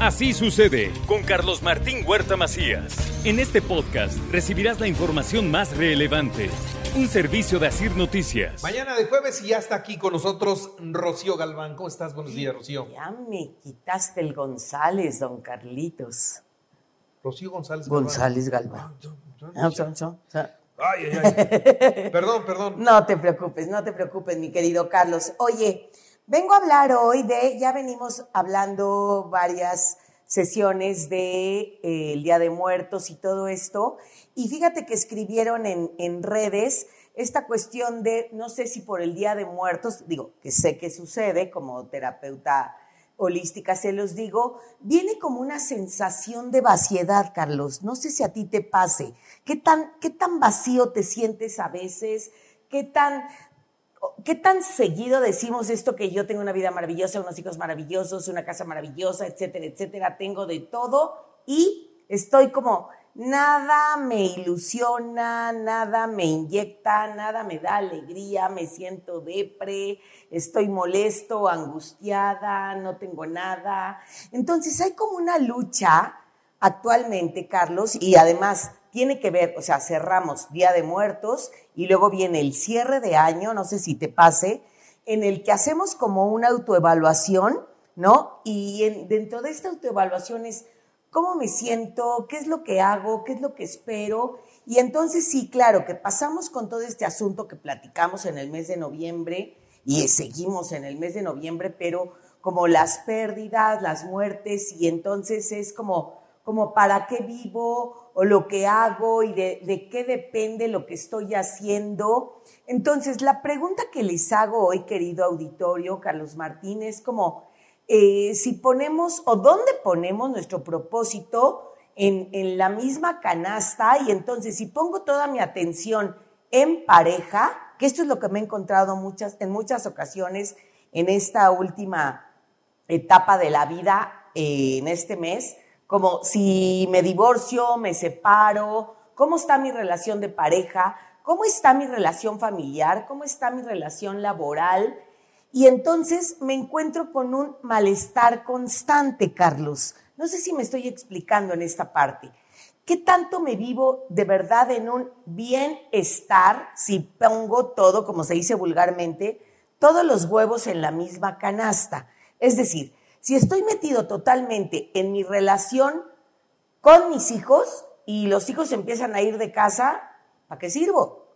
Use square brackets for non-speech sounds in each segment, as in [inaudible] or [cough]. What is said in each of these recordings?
Así sucede con Carlos Martín Huerta Macías. En este podcast recibirás la información más relevante. Un servicio de Asir Noticias. Mañana de jueves y ya está aquí con nosotros Rocío Galván. ¿Cómo estás? Buenos días, Rocío. Ya me quitaste el González, don Carlitos. Rocío González Galván. González Galván. Ah, Ay, ay, ay. [laughs] perdón, perdón. No te preocupes, no te preocupes, mi querido Carlos. Oye, vengo a hablar hoy de, ya venimos hablando varias sesiones de eh, el Día de Muertos y todo esto, y fíjate que escribieron en, en redes esta cuestión de, no sé si por el Día de Muertos, digo, que sé que sucede como terapeuta holística, se los digo, viene como una sensación de vaciedad, Carlos. No sé si a ti te pase. ¿Qué tan, qué tan vacío te sientes a veces? ¿Qué tan, ¿Qué tan seguido decimos esto que yo tengo una vida maravillosa, unos hijos maravillosos, una casa maravillosa, etcétera, etcétera? Tengo de todo y estoy como, nada me ilusiona, nada me inyecta, nada me da alegría, me siento depre, estoy molesto, angustiada, no tengo nada. Entonces hay como una lucha actualmente, Carlos, y además tiene que ver, o sea, cerramos Día de Muertos y luego viene el cierre de año, no sé si te pase, en el que hacemos como una autoevaluación, ¿no? Y dentro de esta autoevaluación es cómo me siento, qué es lo que hago, qué es lo que espero. Y entonces sí, claro, que pasamos con todo este asunto que platicamos en el mes de noviembre y seguimos en el mes de noviembre, pero como las pérdidas, las muertes, y entonces es como, como para qué vivo o lo que hago y de, qué depende lo que estoy haciendo. Entonces, la pregunta que les hago hoy, querido auditorio, Carlos Martín, es como, eh, si ponemos o dónde ponemos nuestro propósito en, en, la misma canasta y entonces si pongo toda mi atención en pareja, que esto es lo que me he encontrado muchas, en muchas ocasiones en esta última etapa de la vida, eh, en este mes, como si me divorcio, me separo, cómo está mi relación de pareja, cómo está mi relación familiar, cómo está mi relación laboral, y entonces me encuentro con un malestar constante, Carlos. No sé si me estoy explicando en esta parte. ¿Qué tanto me vivo de verdad en un bienestar si pongo todo, como se dice vulgarmente, todos los huevos en la misma canasta? Es decir, si estoy metido totalmente en mi relación con mis hijos y los hijos empiezan a ir de casa, ¿para qué sirvo?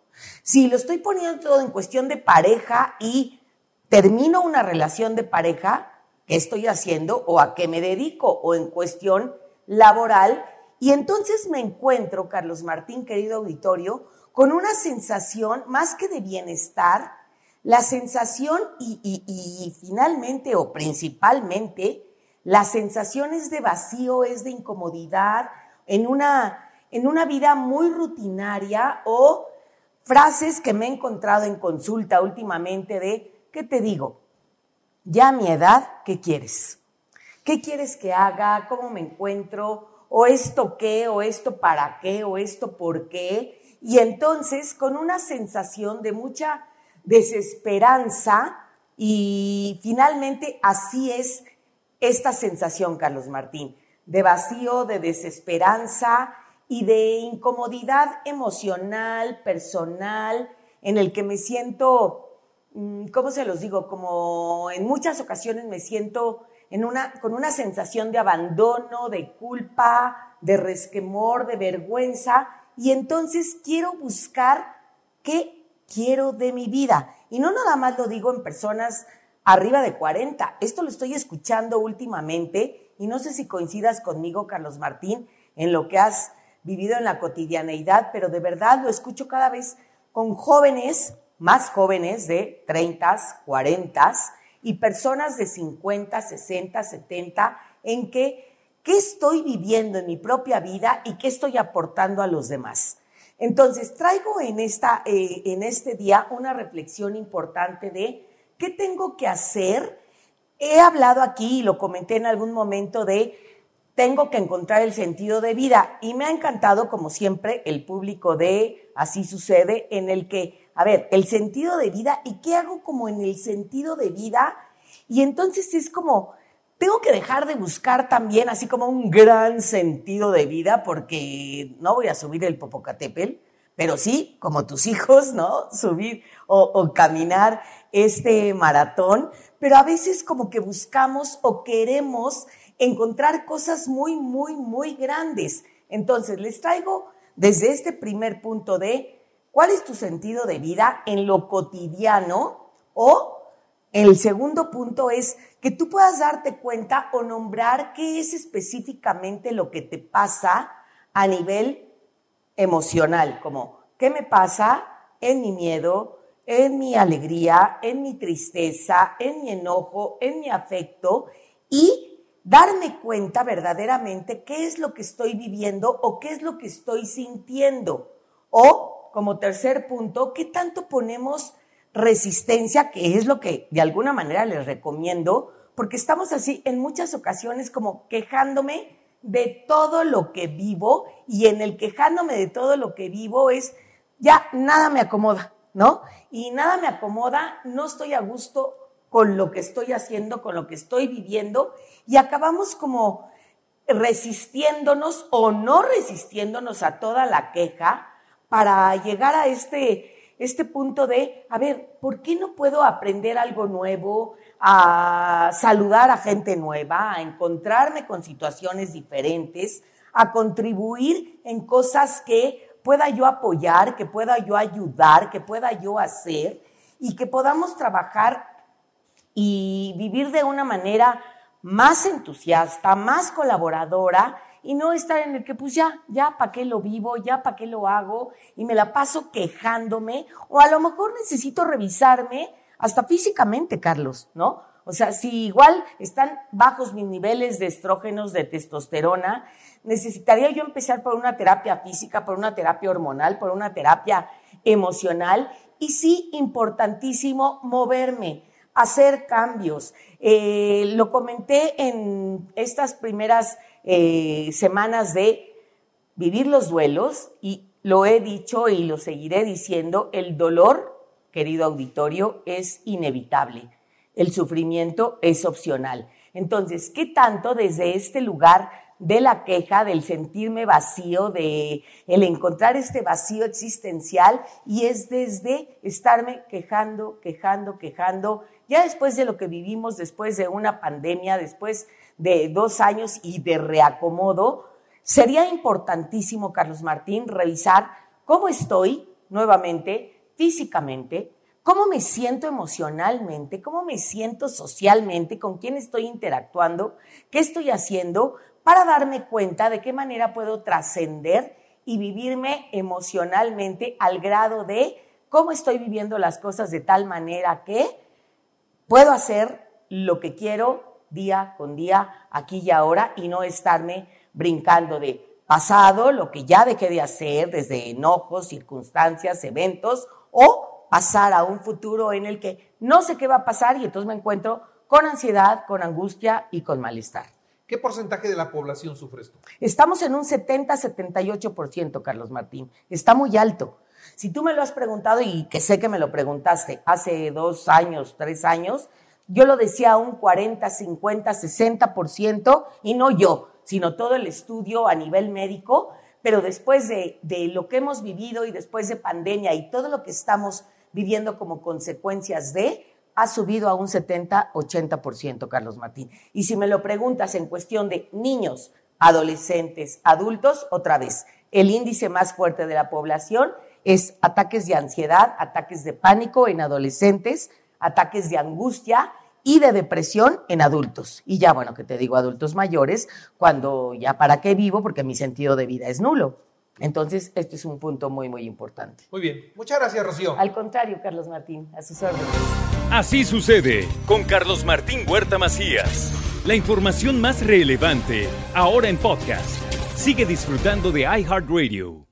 Si lo estoy poniendo todo en cuestión de pareja y termino una relación de pareja, ¿qué estoy haciendo o a qué me dedico? O en cuestión laboral. Y entonces me encuentro, Carlos Martín, querido auditorio, con una sensación más que de bienestar, la sensación y, y finalmente o principalmente, la sensación es de vacío, es de incomodidad, en una, en una vida muy rutinaria o frases que me he encontrado en consulta últimamente de ¿qué te digo? Ya a mi edad, ¿qué quieres? ¿Qué quieres que haga? ¿Cómo me encuentro? ¿O esto qué? ¿O esto para qué? ¿O esto por qué? Y entonces, con una sensación de mucha desesperanza, y finalmente así es esta sensación, Carlos Martín, de vacío, de desesperanza y de incomodidad emocional, personal, en el que me siento Mm, ¿cómo se los digo? Como en muchas ocasiones me siento en una, con una sensación de abandono, de culpa, de resquemor, de vergüenza, y entonces quiero buscar qué quiero de mi vida. Y no nada más lo digo en personas arriba de 40, esto lo estoy escuchando últimamente, y no sé si coincidas conmigo, Carlos Martín, en lo que has vivido en la cotidianeidad, pero de verdad lo escucho cada vez con jóvenes más jóvenes de 30, 40 y personas de 50, 60, 70, en que, ¿qué estoy viviendo en mi propia vida y qué estoy aportando a los demás? Entonces, traigo en, esta, eh, en este día una reflexión importante de qué tengo que hacer. He hablado aquí y lo comenté en algún momento de tengo que encontrar el sentido de vida y me ha encantado, como siempre, el público de Así sucede, en el que a ver, el sentido de vida y qué hago como en el sentido de vida. Y entonces es como, tengo que dejar de buscar también así como un gran sentido de vida porque no voy a subir el Popocatépetl, pero sí, como tus hijos, ¿no? Subir o, o caminar este maratón, pero a veces como que buscamos o queremos encontrar cosas muy, muy, muy grandes. Entonces, les traigo desde este primer punto de cuál es tu sentido de vida en lo cotidiano o el segundo punto es que tú puedas darte cuenta o nombrar qué es específicamente lo que te pasa a nivel emocional, como qué me pasa en mi miedo, en mi alegría, en mi tristeza, en mi enojo, en mi afecto y darme cuenta verdaderamente qué es lo que estoy viviendo o qué es lo que estoy sintiendo. O, como tercer punto, qué tanto ponemos resistencia, que es lo que de alguna manera les recomiendo, porque estamos así en muchas ocasiones como quejándome de todo lo que vivo y en el quejándome de todo lo que vivo es ya nada me acomoda, ¿no? Y nada me acomoda, no estoy a gusto con lo que estoy haciendo, con lo que estoy viviendo y acabamos como resistiéndonos o no resistiéndonos a toda la queja para llegar a este este punto de, a ver, ¿por qué no puedo aprender algo nuevo, a saludar a gente nueva, a encontrarme con situaciones diferentes, a contribuir en cosas que pueda yo apoyar, que pueda yo ayudar, que pueda yo hacer y que podamos trabajar y vivir de una manera más entusiasta, más colaboradora y no estar en el que pues ya, ya para qué lo vivo, ya para qué lo hago y me la paso quejándome o a lo mejor necesito revisarme hasta físicamente, Carlos, ¿no? O sea, si igual están bajos mis niveles de estrógenos, de testosterona, necesitaría yo empezar por una terapia física, por una terapia hormonal, por una terapia emocional y sí, importantísimo, moverme, hacer cambios. Eh, lo comenté en estas primeras eh, semanas de vivir los duelos y lo he dicho y lo seguiré diciendo, el dolor, querido auditorio, es inevitable. El sufrimiento es opcional. Entonces, ¿qué tanto desde este lugar de la queja, del sentirme vacío, de el encontrar este vacío existencial y es desde estarme quejando, quejando, quejando, ya después de lo que vivimos, después de una pandemia, después de dos años y de reacomodo, sería importantísimo, Carlos Martín, revisar cómo estoy nuevamente físicamente, cómo me siento emocionalmente, cómo me siento socialmente, con quién estoy interactuando, qué estoy haciendo para darme cuenta de qué manera puedo trascender y vivirme emocionalmente al grado de cómo estoy viviendo las cosas de tal manera que puedo hacer lo que quiero día con día, aquí y ahora, y no estarme brincando de pasado, lo que ya dejé de hacer, desde enojos, circunstancias, eventos, o pasar a un futuro en el que no sé qué va a pasar y entonces me encuentro con ansiedad, con angustia y con malestar. ¿Qué porcentaje de la población sufre esto? Estamos en un 70-78%, Carlos Martín. Está muy alto. Si tú me lo has preguntado y que sé que me lo preguntaste hace dos años, tres años, yo lo decía un 40, 50, 60%, y no yo, sino todo el estudio a nivel médico, pero después de, de, lo que hemos vivido y después de pandemia y todo lo que estamos viviendo como consecuencias de, ha subido a un 70, 80%, Carlos Martín. Y si me lo preguntas en cuestión de niños, adolescentes, adultos, otra vez, el índice más fuerte de la población es ataques de ansiedad, ataques de pánico en adolescentes, ataques de angustia y de depresión en adultos. Y ya, bueno, que te digo adultos mayores, cuando ya para qué vivo, porque mi sentido de vida es nulo. Entonces, este es un punto muy, muy importante. Muy bien. Muchas gracias, Rocío. Al contrario, Carlos Martín, a sus órdenes. Así sucede con Carlos Martín Huerta Macías. La información más relevante, ahora en podcast. Sigue disfrutando de iHeartRadio.